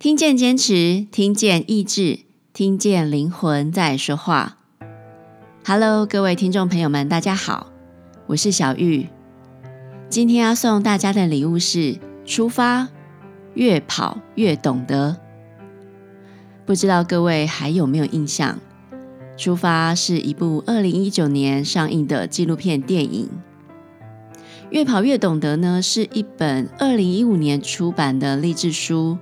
听见坚持，听见意志，听见灵魂在说话。Hello，各位听众朋友们，大家好，我是小玉。今天要送大家的礼物是：出发，越跑越懂得。不知道各位还有没有印象？出发是一部二零一九年上映的纪录片电影。越跑越懂得呢，是一本二零一五年出版的励志书。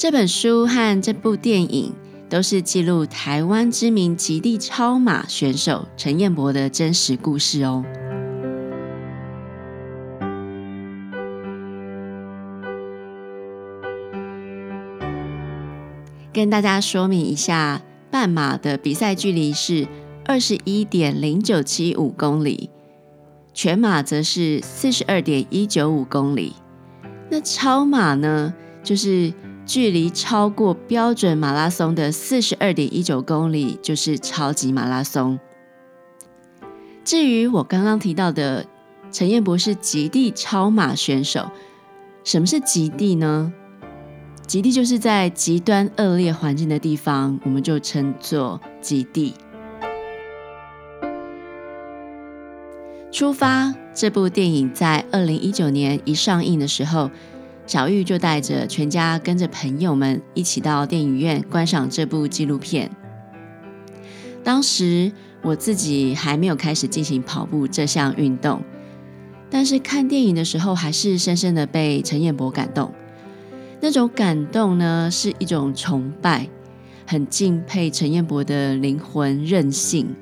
这本书和这部电影都是记录台湾知名极地超马选手陈彦博的真实故事哦。跟大家说明一下，半马的比赛距离是二十一点零九七五公里，全马则是四十二点一九五公里。那超马呢，就是。距离超过标准马拉松的四十二点一九公里，就是超级马拉松。至于我刚刚提到的陈彦博是极地超马选手，什么是极地呢？极地就是在极端恶劣环境的地方，我们就称作极地。出发这部电影在二零一九年一上映的时候。小玉就带着全家，跟着朋友们一起到电影院观赏这部纪录片。当时我自己还没有开始进行跑步这项运动，但是看电影的时候，还是深深的被陈彦博感动。那种感动呢，是一种崇拜，很敬佩陈彦博的灵魂韧性。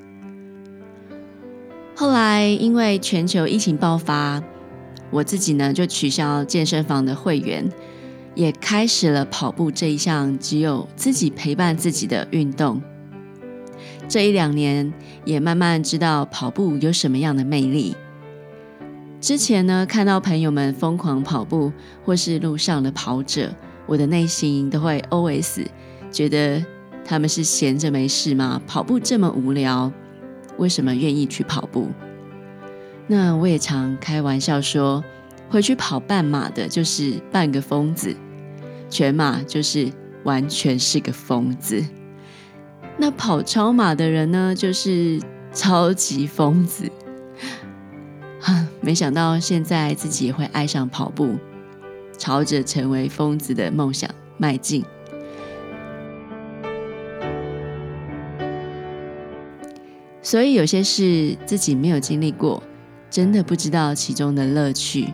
后来因为全球疫情爆发。我自己呢，就取消健身房的会员，也开始了跑步这一项只有自己陪伴自己的运动。这一两年，也慢慢知道跑步有什么样的魅力。之前呢，看到朋友们疯狂跑步，或是路上的跑者，我的内心都会 OS，觉得他们是闲着没事吗？跑步这么无聊，为什么愿意去跑步？那我也常开玩笑说，回去跑半马的就是半个疯子，全马就是完全是个疯子。那跑超马的人呢，就是超级疯子。哈，没想到现在自己也会爱上跑步，朝着成为疯子的梦想迈进。所以有些事自己没有经历过。真的不知道其中的乐趣，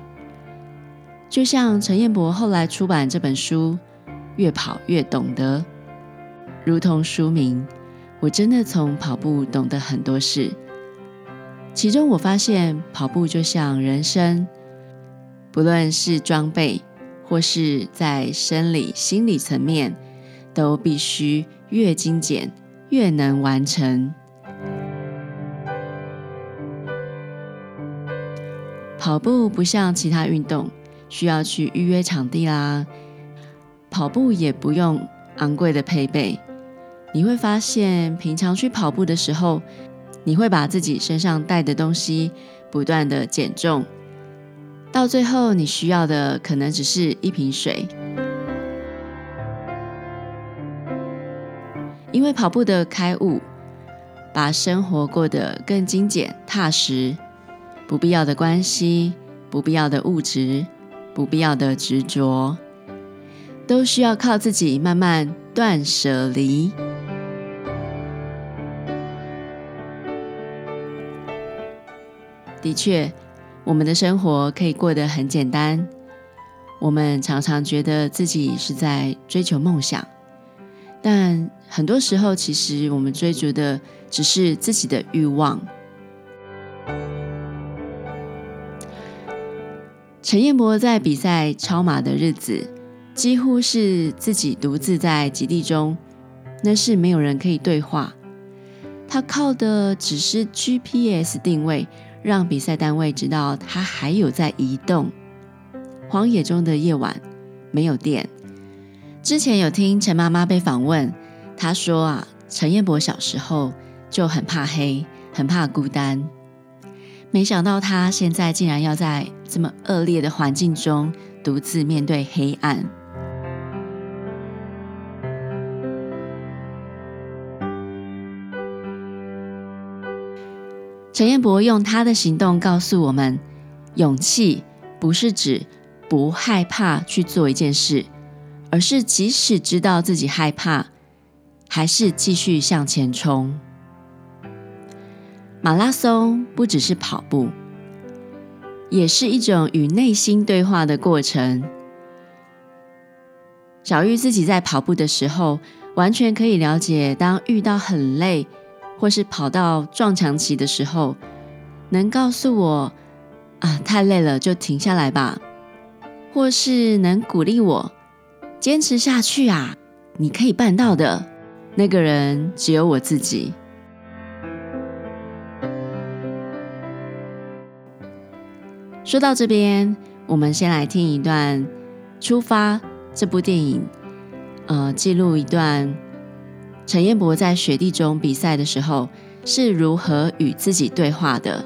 就像陈彦博后来出版这本书《越跑越懂得》，如同书名，我真的从跑步懂得很多事。其中我发现，跑步就像人生，不论是装备或是在生理、心理层面，都必须越精简越能完成。跑步不像其他运动，需要去预约场地啦。跑步也不用昂贵的配备。你会发现，平常去跑步的时候，你会把自己身上带的东西不断的减重，到最后你需要的可能只是一瓶水。因为跑步的开悟，把生活过得更精简踏实。不必要的关系，不必要的物质，不必要的执着，都需要靠自己慢慢断舍离。的确，我们的生活可以过得很简单。我们常常觉得自己是在追求梦想，但很多时候，其实我们追逐的只是自己的欲望。陈彦博在比赛超马的日子，几乎是自己独自在极地中，那是没有人可以对话。他靠的只是 GPS 定位，让比赛单位知道他还有在移动。荒野中的夜晚，没有电。之前有听陈妈妈被访问，她说啊，陈彦博小时候就很怕黑，很怕孤单。没想到他现在竟然要在这么恶劣的环境中独自面对黑暗。陈彦博用他的行动告诉我们勇气不是指不害怕去做一件事而是即使知道自己害怕还是继续向前冲。马拉松不只是跑步，也是一种与内心对话的过程。小玉自己在跑步的时候，完全可以了解，当遇到很累，或是跑到撞墙期的时候，能告诉我啊，太累了，就停下来吧，或是能鼓励我坚持下去啊，你可以办到的。那个人只有我自己。说到这边，我们先来听一段《出发》这部电影。呃，记录一段陈彦博在雪地中比赛的时候是如何与自己对话的。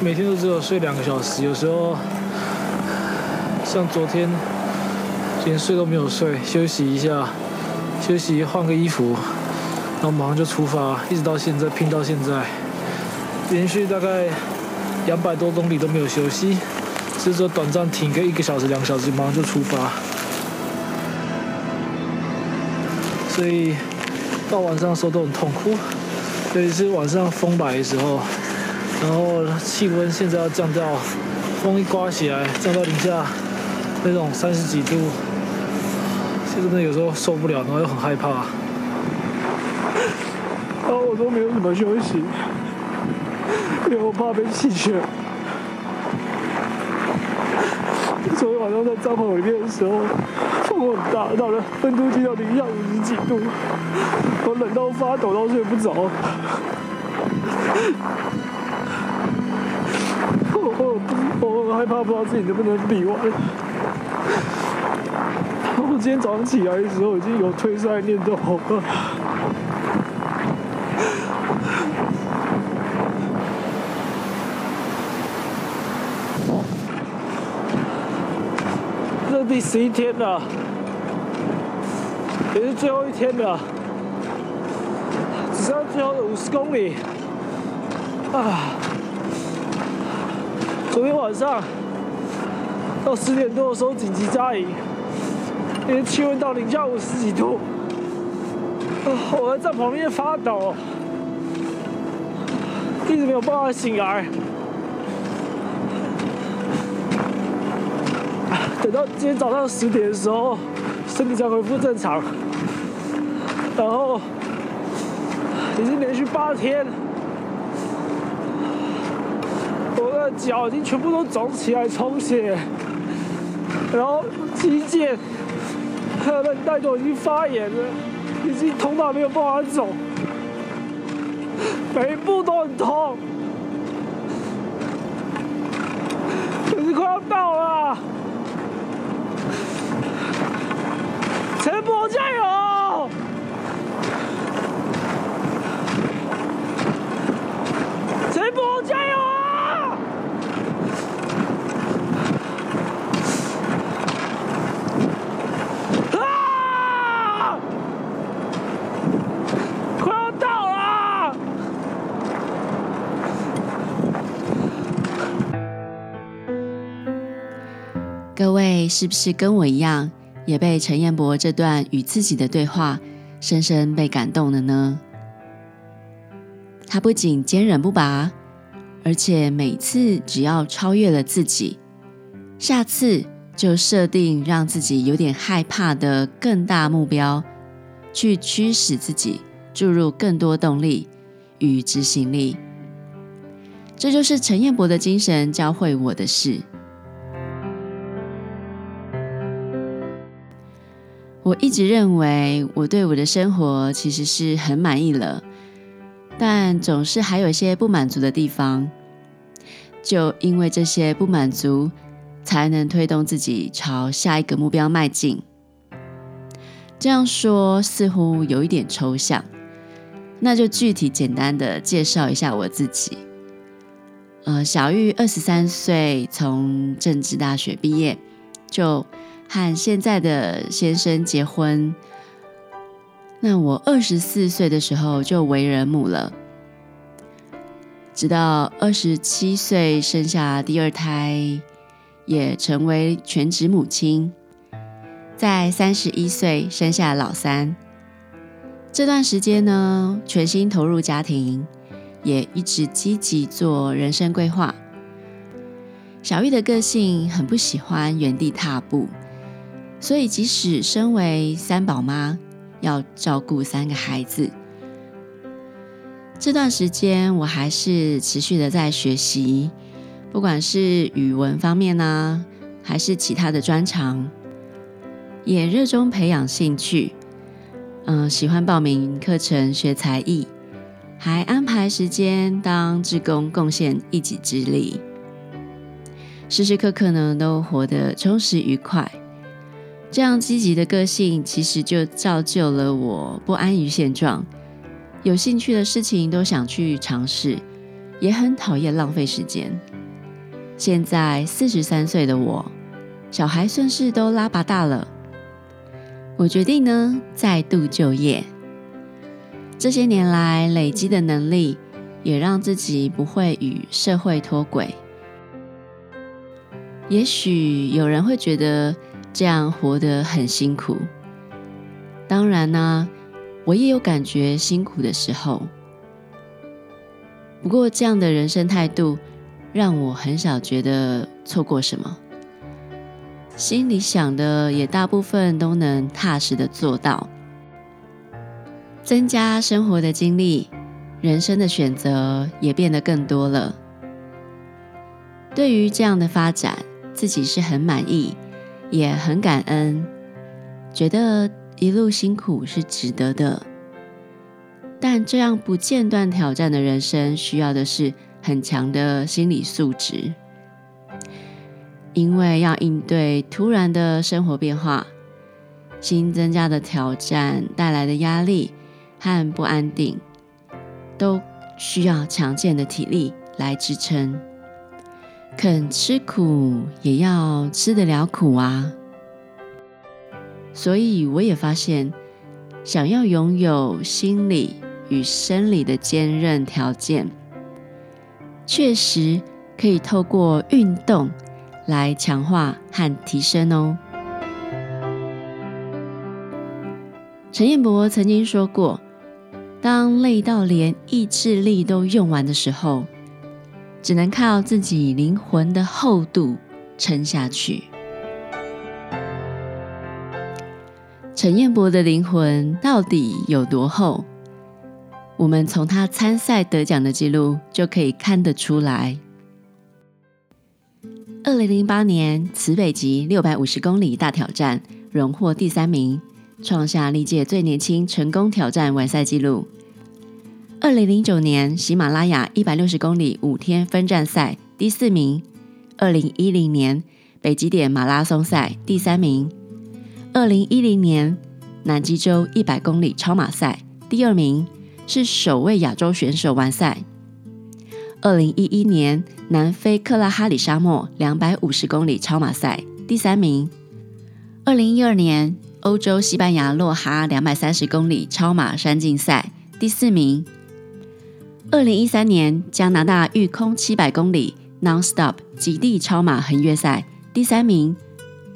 每天都只有睡两个小时，有时候像昨天连睡都没有睡，休息一下，休息换个衣服，然后马上就出发，一直到现在拼到现在，连续大概两百多公里都没有休息。只是说短暂停个一个小时、两个小时，马上就出发。所以到晚上的时候都很痛苦，尤其是晚上风摆的时候，然后气温现在要降到，风一刮起来降到零下那种三十几度，其实真的有时候受不了，然后又很害怕。然后我都没有怎么休息，因为我怕被弃权。昨天晚上在帐篷里面的时候，风很大，到了温度计到零下五十几度，我冷到发抖，到睡不着。我我我害怕，不知道自己能不能比完。我今天早上起来的时候，已经有退赛念头了。第十一天了，也是最后一天了，只剩下最后的五十公里。啊！昨天晚上到十点多的时候紧急扎营，因为气温到零下五十几度，啊，我在旁边发抖，一直没有办法醒来。到今天早上十点的时候，身体才恢复正常。然后已经连续八天，我的脚已经全部都肿起来充血，然后肌腱和韧带都已经发炎了，已经痛到没有办法走，每一步都很痛，是不是跟我一样？也被陈彦博这段与自己的对话深深被感动了呢。他不仅坚韧不拔，而且每次只要超越了自己，下次就设定让自己有点害怕的更大目标，去驱使自己注入更多动力与执行力。这就是陈彦博的精神教会我的事。我一直认为我对我的生活其实是很满意了，但总是还有一些不满足的地方。就因为这些不满足，才能推动自己朝下一个目标迈进。这样说似乎有一点抽象，那就具体简单的介绍一下我自己。呃，小玉二十三岁，从政治大学毕业，就。和现在的先生结婚，那我二十四岁的时候就为人母了，直到二十七岁生下第二胎，也成为全职母亲。在三十一岁生下老三，这段时间呢，全心投入家庭，也一直积极做人生规划。小玉的个性很不喜欢原地踏步，所以即使身为三宝妈，要照顾三个孩子，这段时间我还是持续的在学习，不管是语文方面呢，还是其他的专长。也热衷培养兴趣，嗯，喜欢报名课程学才艺，还安排时间当志工，贡献一己之力，时时刻刻呢都活得充实愉快。这样积极的个性，其实就造就了我不安于现状，有兴趣的事情都想去尝试，也很讨厌浪费时间。现在四十三岁的我，小孩算是都拉拔大了。我决定呢，再度就业。这些年来累积的能力，也让自己不会与社会脱轨。也许有人会觉得这样活得很辛苦，当然呢，我也有感觉辛苦的时候。不过，这样的人生态度，让我很少觉得错过什么。心里想的也大部分都能踏实的做到，增加生活的经历，人生的选择也变得更多了。对于这样的发展，自己是很满意，也很感恩，觉得一路辛苦是值得的。但这样不间断挑战的人生，需要的是很强的心理素质。因为要应对突然的生活变化、新增加的挑战带来的压力和不安定，都需要强健的体力来支撑。肯吃苦也要吃得了苦啊！所以我也发现，想要拥有心理与生理的坚韧条件，确实可以透过运动。来强化和提升哦。陈彦博曾经说过：“当累到连意志力都用完的时候，只能靠自己灵魂的厚度撑下去。”陈彦博的灵魂到底有多厚？我们从他参赛得奖的记录就可以看得出来。二零零八年慈北极六百五十公里大挑战荣获第三名，创下历届最年轻成功挑战完赛纪录。二零零九年喜马拉雅一百六十公里五天分站赛第四名。二零一零年北极点马拉松赛第三名。二零一零年南极洲一百公里超马赛第二名，是首位亚洲选手完赛。二零一一年南非克拉哈里沙漠两百五十公里超马赛第三名。二零一二年欧洲西班牙洛哈两百三十公里超马山径赛第四名。二零一三年加拿大育空七百公里 Non-Stop 极地超马横越赛第三名，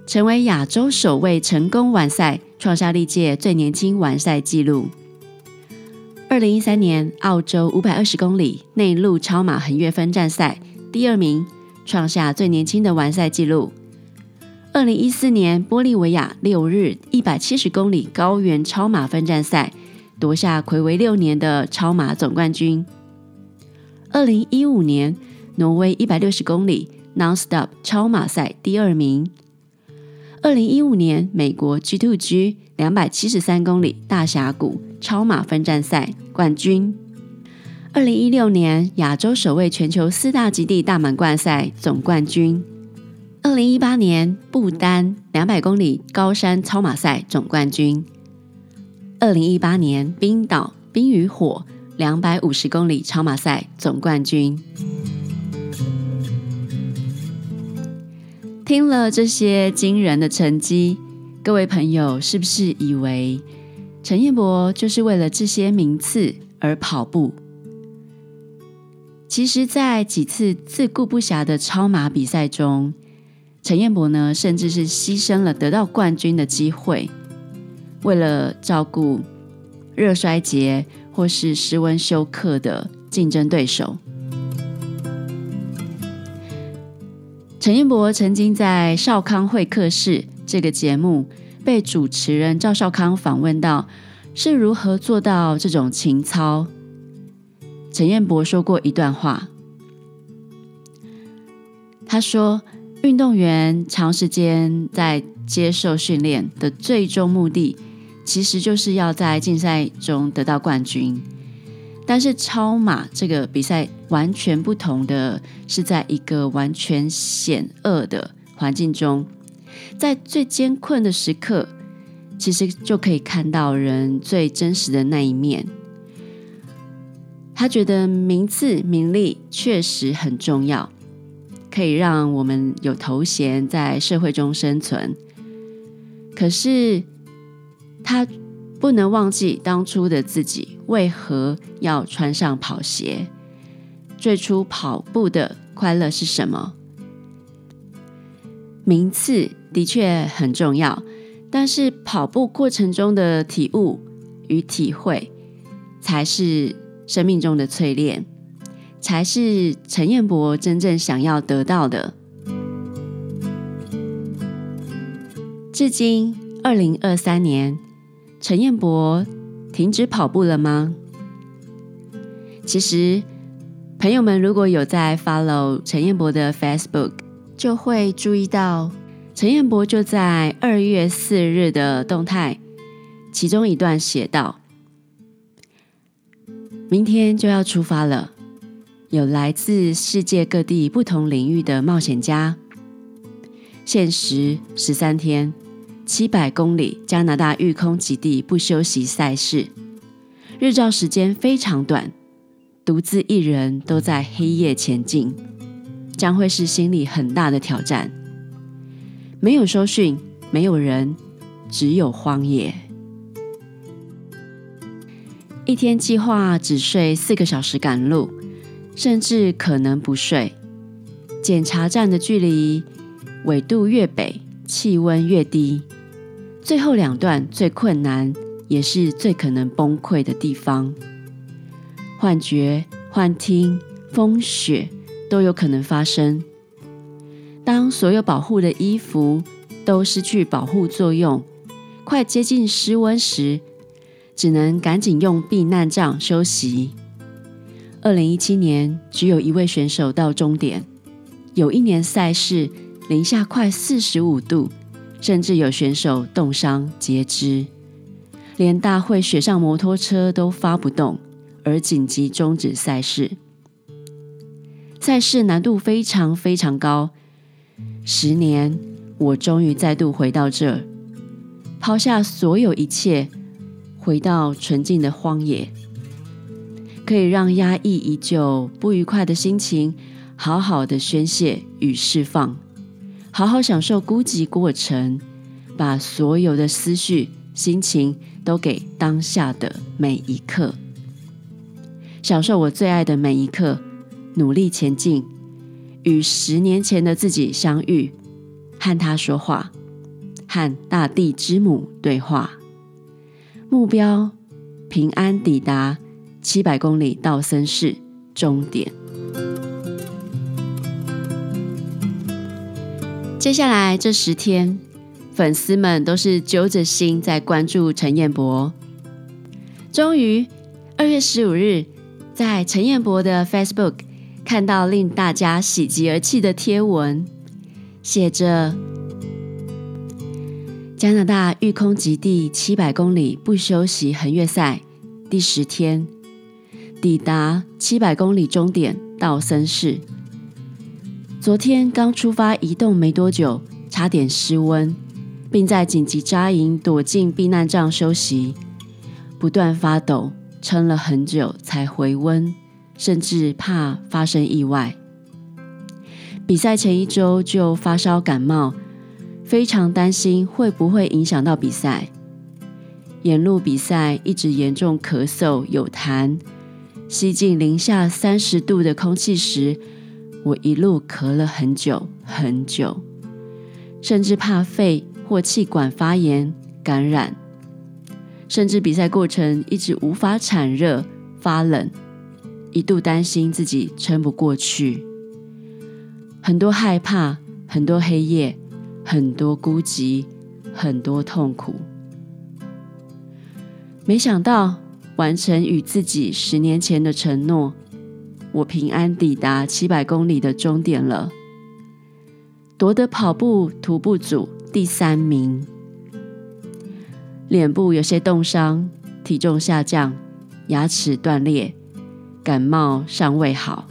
成为亚洲首位成功完赛，创下历届最年轻完赛纪录。二零一三年澳洲五百二十公里内陆超马横越分站赛第二名，创下最年轻的完赛纪录。二零一四年玻利维亚六日一百七十公里高原超马分站赛，夺下魁违六年的超马总冠军。二零一五年挪威一百六十公里 Non-Stop 超马赛第二名。二零一五年美国 G2G 两百七十三公里大峡谷超马分站赛冠军，二零一六年亚洲首位全球四大极地大满贯赛总冠军，二零一八年不丹两百公里高山超马赛总冠军，二零一八年冰岛冰与火两百五十公里超马赛总冠军。听了这些惊人的成绩，各位朋友是不是以为陈彦博就是为了这些名次而跑步。其实，在几次自顾不暇的超马比赛中，陈彦博呢，甚至是牺牲了得到冠军的机会，为了照顾热衰竭或是室温休克的竞争对手。陈彦博曾经在《少康会客室》这个节目被主持人赵少康访问到，是如何做到这种情操。陈彦博说过一段话，他说：“运动员长时间在接受训练的最终目的，其实就是要在竞赛中得到冠军。但是超马这个比赛完全不同的是，在一个完全险恶的环境中，在最艰困的时刻，其实就可以看到人最真实的那一面。”他觉得名次、名利确实很重要，可以让我们有头衔在社会中生存。可是他不能忘记当初的自己为何要穿上跑鞋。最初跑步的快乐是什么？名次的确很重要，但是跑步过程中的体悟与体会才是。生命中的淬炼，才是陈彦博真正想要得到的。至今二零二三年，陈彦博停止跑步了吗？其实，朋友们如果有在 follow 陈彦博的 Facebook，就会注意到陈彦博就在二月四日的动态，其中一段写道。明天就要出发了，有来自世界各地不同领域的冒险家。限时十三天，七百公里加拿大育空极地不休息赛事，日照时间非常短，独自一人都在黑夜前进，将会是心理很大的挑战。没有收讯，没有人，只有荒野。一天计划只睡四个小时赶路，甚至可能不睡。检查站的距离，纬度越北，气温越低。最后两段最困难，也是最可能崩溃的地方。幻觉、幻听、风雪都有可能发生。当所有保护的衣服都失去保护作用，快接近失温时，只能赶紧用避难杖休息。二零一七年，只有一位选手到终点。有一年赛事零下快四十五度，甚至有选手冻伤截肢，连大会雪上摩托车都发不动，而紧急终止赛事。赛事难度非常非常高。十年，我终于再度回到这，抛下所有一切。回到纯净的荒野，可以让压抑已久、不愉快的心情好好的宣泄与释放，好好享受孤寂过程，把所有的思绪、心情都给当下的每一刻，享受我最爱的每一刻，努力前进，与十年前的自己相遇，和他说话，和大地之母对话。目标：平安抵达七百公里道森市终点。接下来这十天，粉丝们都是揪着心在关注陈彦博。终于，二月十五日，在陈彦博的 Facebook 看到令大家喜极而泣的贴文，写着。加拿大育空极地七百公里不休息横越赛第十天，抵达七百公里终点道森市。昨天刚出发移动没多久，差点失温，并在紧急扎营躲进避难帐休息，不断发抖，撑了很久才回温，甚至怕发生意外。比赛前一周就发烧感冒。非常担心会不会影响到比赛，沿路比赛一直严重咳嗽有痰，吸进零下三十度的空气时，我一路咳了很久很久，甚至怕肺或气管发炎感染，甚至比赛过程一直无法产热发冷，一度担心自己撑不过去，很多害怕，很多黑夜，很多孤寂，很多痛苦。没想到完成与自己十年前的承诺，我平安抵达七百公里的终点了，夺得跑步徒步组第三名。脸部有些冻伤，体重下降，牙齿断裂，感冒尚未好，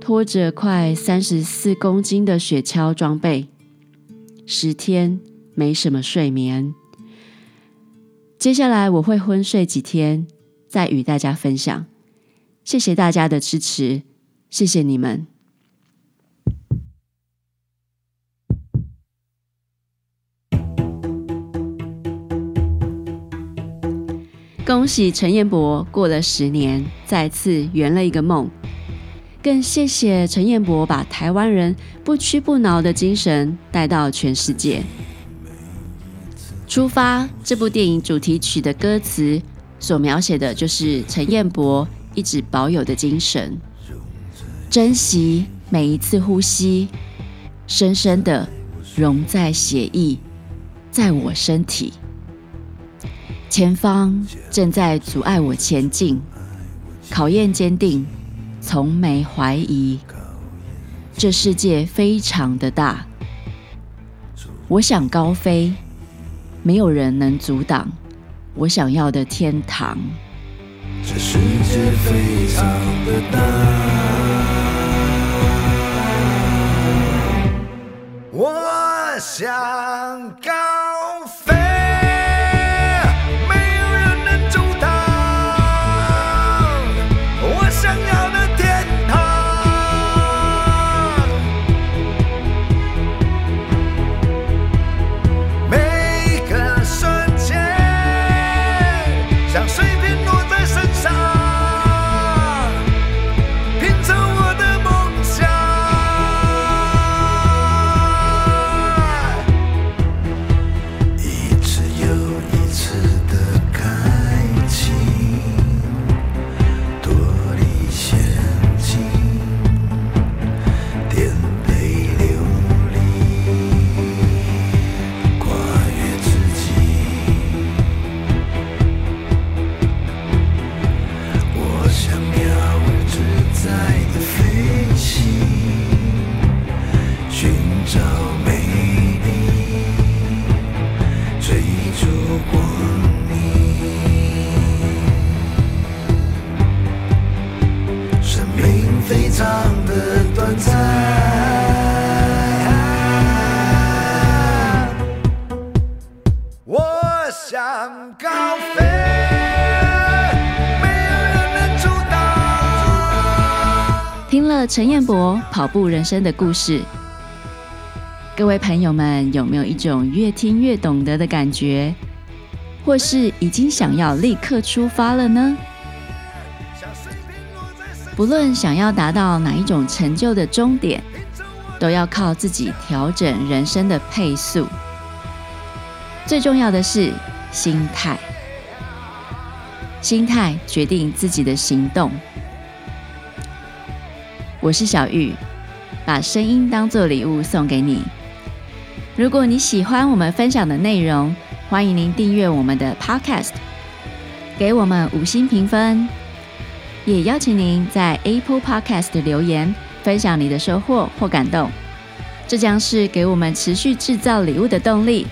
拖着快三十四公斤的雪橇装备，十天没什么睡眠。接下来我会昏睡几天，再与大家分享。谢谢大家的支持，谢谢你们。恭喜陈彦博过了十年，再次圆了一个梦。更谢谢陈彦博把台湾人不屈不挠的精神带到全世界。出发这部电影主题曲的歌词所描写的就是陈彦博一直保有的精神，珍惜每一次呼吸，深深的融在血液，在我身体。前方正在阻碍我前进，考验坚定，从没怀疑。这世界非常的大，我想高飞。没有人能阻挡我想要的天堂。这世界非常的大，我想陈彦博跑步人生的故事，各位朋友们有没有一种越听越懂得的感觉？或是已经想要立刻出发了呢？不论想要达到哪一种成就的终点，都要靠自己调整人生的配速。最重要的是心态，心态决定自己的行动。我是小玉，把声音当作礼物送给你。如果你喜欢我们分享的内容，欢迎您订阅我们的 Podcast，给我们五星评分，也邀请您在 Apple Podcast 留言，分享你的收获或感动。这将是给我们持续制造礼物的动力。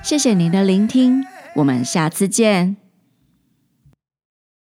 谢谢您的聆听，我们下次见。